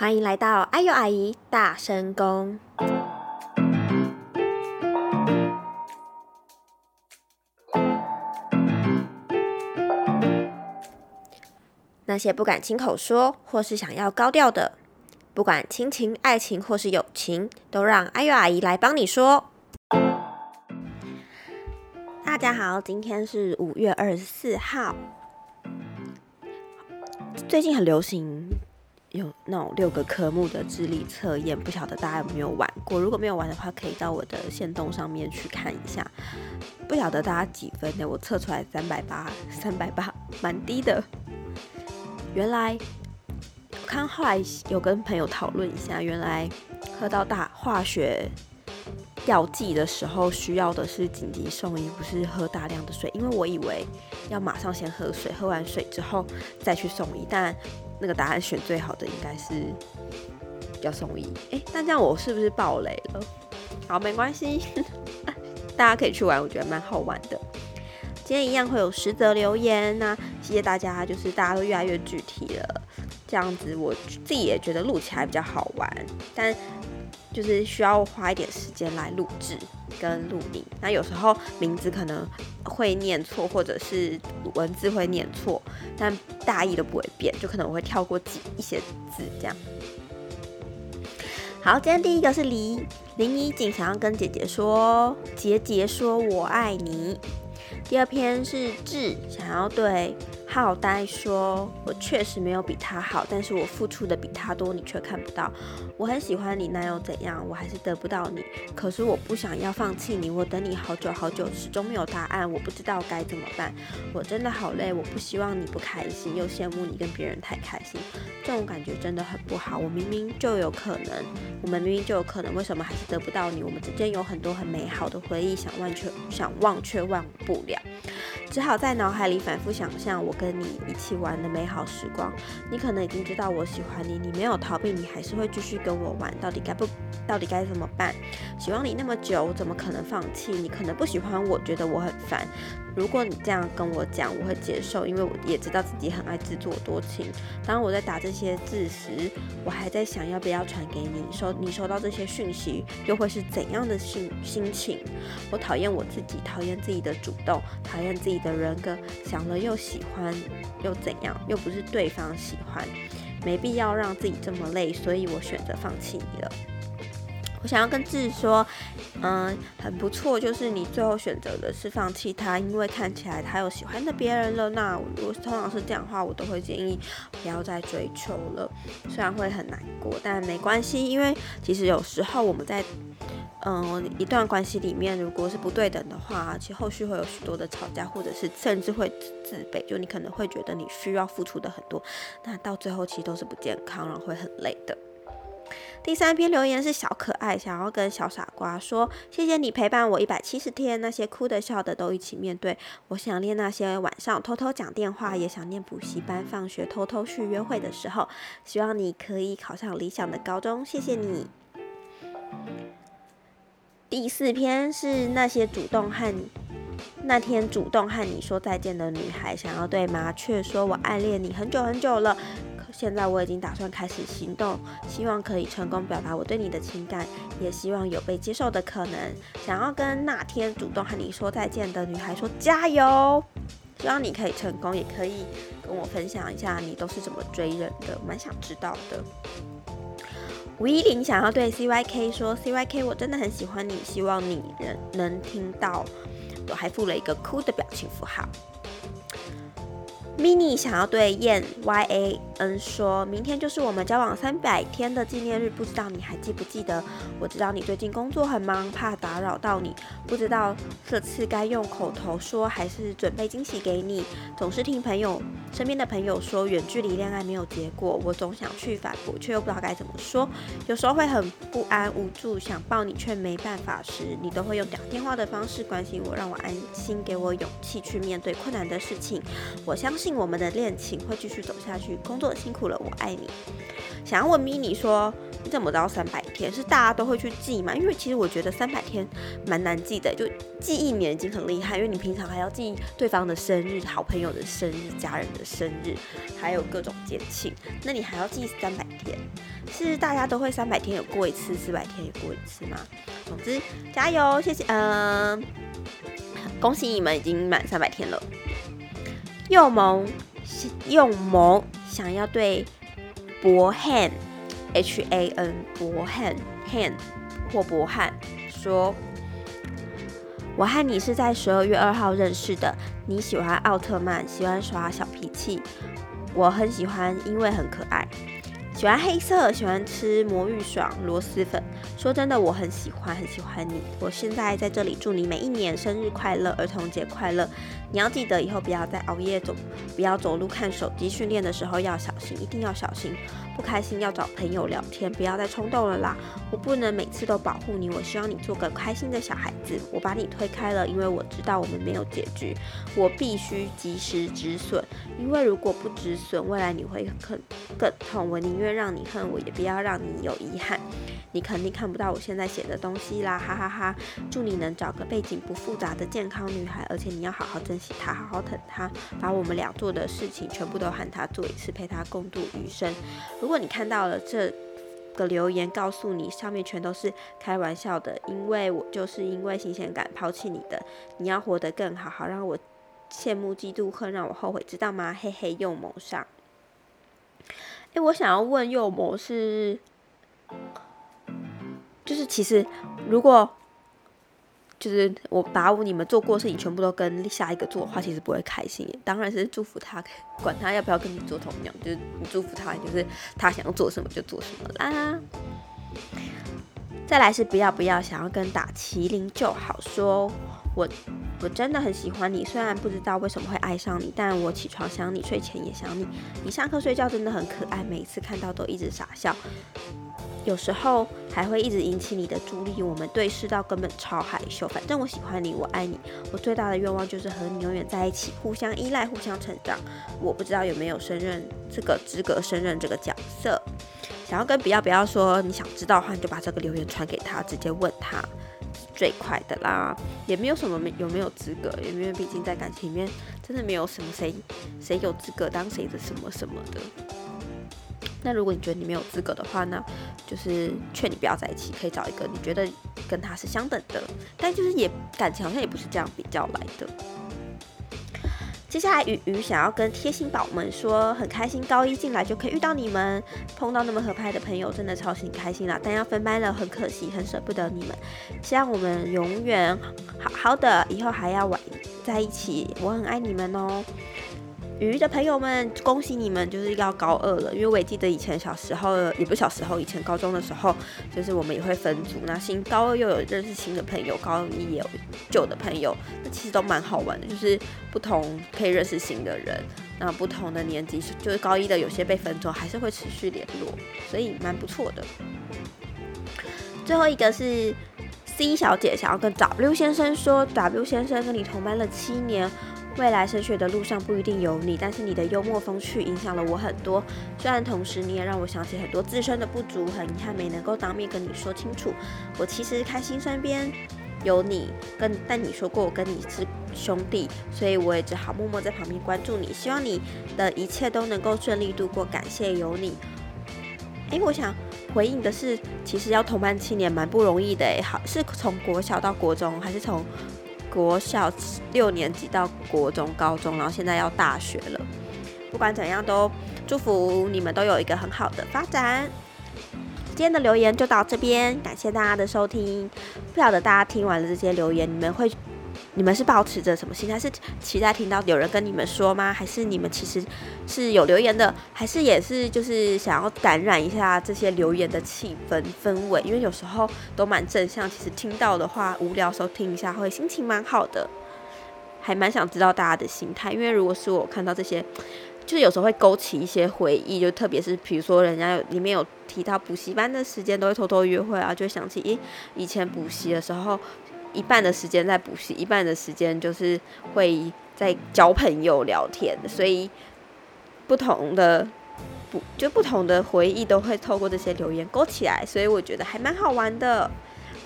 欢迎来到哎呦阿姨大声公。那些不敢亲口说，或是想要高调的，不管亲情、爱情或是友情，都让哎呦阿姨来帮你说。大家好，今天是五月二十四号。最近很流行有那种六个科目的智力测验，不晓得大家有没有玩过？如果没有玩的话，可以到我的线动上面去看一下。不晓得大家几分呢？我测出来三百八，三百八，蛮低的。原来我看后来有跟朋友讨论一下，原来喝到大化学药剂的时候，需要的是紧急送医，不是喝大量的水。因为我以为要马上先喝水，喝完水之后再去送医，但那个答案选最好的应该是要送医。诶，那这样我是不是爆雷了？好，没关系，大家可以去玩，我觉得蛮好玩的。今天一样会有十则留言，那谢谢大家，就是大家都越来越具体了，这样子我自己也觉得录起来比较好玩，但就是需要花一点时间来录制跟录音。那有时候名字可能会念错，或者是文字会念错，但大意都不会变，就可能我会跳过几一些字这样。好，今天第一个是林林依锦想要跟姐姐说，杰杰说我爱你。第二篇是志想要对浩呆说：“我确实没有比他好，但是我付出的比他多，你却看不到。我很喜欢你，那又怎样？我还是得不到你。可是我不想要放弃你，我等你好久好久，始终没有答案，我不知道该怎么办。我真的好累，我不希望你不开心，又羡慕你跟别人太开心，这种感觉真的很不好。我明明就有可能，我们明明就有可能，为什么还是得不到你？我们之间有很多很美好的回忆，想忘却想忘却忘不了。”只好在脑海里反复想象我跟你一起玩的美好时光。你可能已经知道我喜欢你，你没有逃避，你还是会继续跟我玩。到底该不？到底该怎么办？喜欢你那么久，我怎么可能放弃？你可能不喜欢我，觉得我很烦。如果你这样跟我讲，我会接受，因为我也知道自己很爱自作多情。当我在打这些字时，我还在想要不要传给你。收你收到这些讯息，又会是怎样的心心情？我讨厌我自己，讨厌自己的主动，讨厌自己的人格。想了又喜欢，又怎样？又不是对方喜欢，没必要让自己这么累，所以我选择放弃你了。我想要跟自己说，嗯，很不错，就是你最后选择的是放弃他，因为看起来他有喜欢的别人了。那如果通常是这样的话，我都会建议不要再追求了。虽然会很难过，但没关系，因为其实有时候我们在嗯一段关系里面，如果是不对等的话，其实后续会有许多的吵架，或者是甚至会自卑，就你可能会觉得你需要付出的很多，那到最后其实都是不健康，然后会很累的。第三篇留言是小可爱，想要跟小傻瓜说：谢谢你陪伴我一百七十天，那些哭的笑的都一起面对。我想念那些晚上偷偷讲电话，也想念补习班放学偷偷去约会的时候。希望你可以考上理想的高中，谢谢你。第四篇是那些主动和你那天主动和你说再见的女孩，想要对麻雀说：我暗恋你很久很久了。现在我已经打算开始行动，希望可以成功表达我对你的情感，也希望有被接受的可能。想要跟那天主动和你说再见的女孩说加油，希望你可以成功，也可以跟我分享一下你都是怎么追人的，蛮想知道的。吴依林想要对 C Y K 说 C Y K，我真的很喜欢你，希望你能能听到，我还附了一个哭的表情符号。Mini 想要对燕 y a n 说，明天就是我们交往三百天的纪念日，不知道你还记不记得？我知道你最近工作很忙，怕打扰到你，不知道这次该用口头说还是准备惊喜给你。总是听朋友身边的朋友说远距离恋爱没有结果，我总想去反驳，却又不知道该怎么说。有时候会很不安无助，想抱你却没办法时，你都会用打电话的方式关心我，让我安心，给我勇气去面对困难的事情。我相信。我们的恋情会继续走下去。工作辛苦了，我爱你。想要问咪你说，你怎么知道三百天？是大家都会去记吗？因为其实我觉得三百天蛮难记的，就记一年已经很厉害，因为你平常还要记对方的生日、好朋友的生日、家人的生日，还有各种节庆，那你还要记三百天？是大家都会三百天有过一次，四百天也过一次吗？总之加油，谢谢，嗯，恭喜你们已经满三百天了。用萌，用萌想要对博汉 H A N 博汉 Han 或博汉说：“我和你是在十二月二号认识的。你喜欢奥特曼，喜欢耍小脾气，我很喜欢，因为很可爱。”喜欢黑色，喜欢吃魔芋爽螺蛳粉。说真的，我很喜欢，很喜欢你。我现在在这里祝你每一年生日快乐，儿童节快乐。你要记得以后不要再熬夜走，不要走路看手机。训练的时候要小心，一定要小心。不开心要找朋友聊天，不要再冲动了啦。我不能每次都保护你，我希望你做个开心的小孩子。我把你推开了，因为我知道我们没有结局。我必须及时止损，因为如果不止损，未来你会更更痛。我宁愿。让你恨我，也不要让你有遗憾。你肯定看不到我现在写的东西啦，哈哈哈！祝你能找个背景不复杂的健康女孩，而且你要好好珍惜她，好好疼她，把我们俩做的事情全部都喊她做一次，陪她共度余生。如果你看到了这个留言，告诉你上面全都是开玩笑的，因为我就是因为新鲜感抛弃你的。你要活得更好，好让我羡慕、嫉妒、恨，让我后悔，知道吗？嘿嘿，又蒙上。我想要问幼模是，就是其实如果就是我把你们做过的事情全部都跟下一个做的话，其实不会开心。当然是祝福他，管他要不要跟你做同样，就是你祝福他，就是他想要做什么就做什么啦。再来是不要不要想要跟打麒麟就好说。我我真的很喜欢你，虽然不知道为什么会爱上你，但我起床想你，睡前也想你。你上课睡觉真的很可爱，每次看到都一直傻笑，有时候还会一直引起你的注意。我们对视到根本超害羞，反正我喜欢你，我爱你。我最大的愿望就是和你永远在一起，互相依赖，互相成长。我不知道有没有胜任这个资格，胜任这个角色。想要跟不要不要说你想知道的话，你就把这个留言传给他，直接问他。最快的啦，也没有什么没有没有资格，因为毕竟在感情里面真的没有什么谁谁有资格当谁的什么什么的。那如果你觉得你没有资格的话呢，就是劝你不要在一起，可以找一个你觉得跟他是相等的，但就是也感情好像也不是这样比较来的。接下来，鱼鱼想要跟贴心宝们说，很开心高一进来就可以遇到你们，碰到那么合拍的朋友，真的超级开心啦！但要分班了，很可惜，很舍不得你们。希望我们永远好好的，以后还要玩在一起。我很爱你们哦。鱼的朋友们，恭喜你们，就是要高二了。因为我也记得以前小时候，也不小时候，以前高中的时候，就是我们也会分组。那新高二又有认识新的朋友，高一也有旧的朋友，那其实都蛮好玩的。就是不同可以认识新的人，那不同的年级，就是高一的有些被分走，还是会持续联络，所以蛮不错的。最后一个是 C 小姐想要跟 W 先生说，W 先生跟你同班了七年。未来升学的路上不一定有你，但是你的幽默风趣影响了我很多。虽然同时你也让我想起很多自身的不足，很遗憾没能够当面跟你说清楚。我其实开心身边有你，跟但你说过我跟你是兄弟，所以我也只好默默在旁边关注你。希望你的一切都能够顺利度过，感谢有你。诶，我想回应的是，其实要同班七年蛮不容易的诶，好是从国小到国中，还是从？国小六年级到国中、高中，然后现在要大学了。不管怎样，都祝福你们都有一个很好的发展。今天的留言就到这边，感谢大家的收听。不晓得大家听完了这些留言，你们会？你们是保持着什么心态？是期待听到有人跟你们说吗？还是你们其实是有留言的？还是也是就是想要感染一下这些留言的气氛氛围？因为有时候都蛮正向，其实听到的话无聊时候听一下会心情蛮好的，还蛮想知道大家的心态。因为如果是我看到这些，就是有时候会勾起一些回忆，就特别是比如说人家里面有提到补习班的时间都会偷偷约会啊，就会想起咦以前补习的时候。一半的时间在补习，一半的时间就是会在交朋友聊天，所以不同的不就不同的回忆都会透过这些留言勾起来，所以我觉得还蛮好玩的。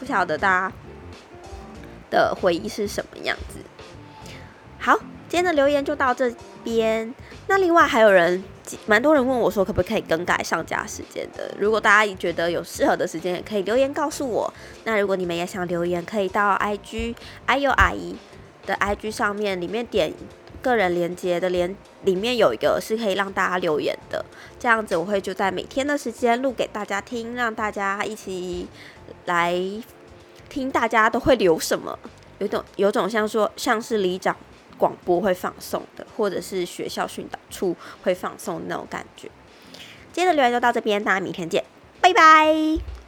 不晓得大家的回忆是什么样子？好，今天的留言就到这边。那另外还有人，蛮多人问我说，可不可以更改上架时间的？如果大家觉得有适合的时间，也可以留言告诉我。那如果你们也想留言，可以到 IG 阿优阿姨的 IG 上面，里面点个人连接的连，里面有一个是可以让大家留言的。这样子我会就在每天的时间录给大家听，让大家一起来听，大家都会留什么？有种有种像说像是里长。广播会放送的，或者是学校训导处会放送那种感觉。今天的留言就到这边，大家明天见，拜拜。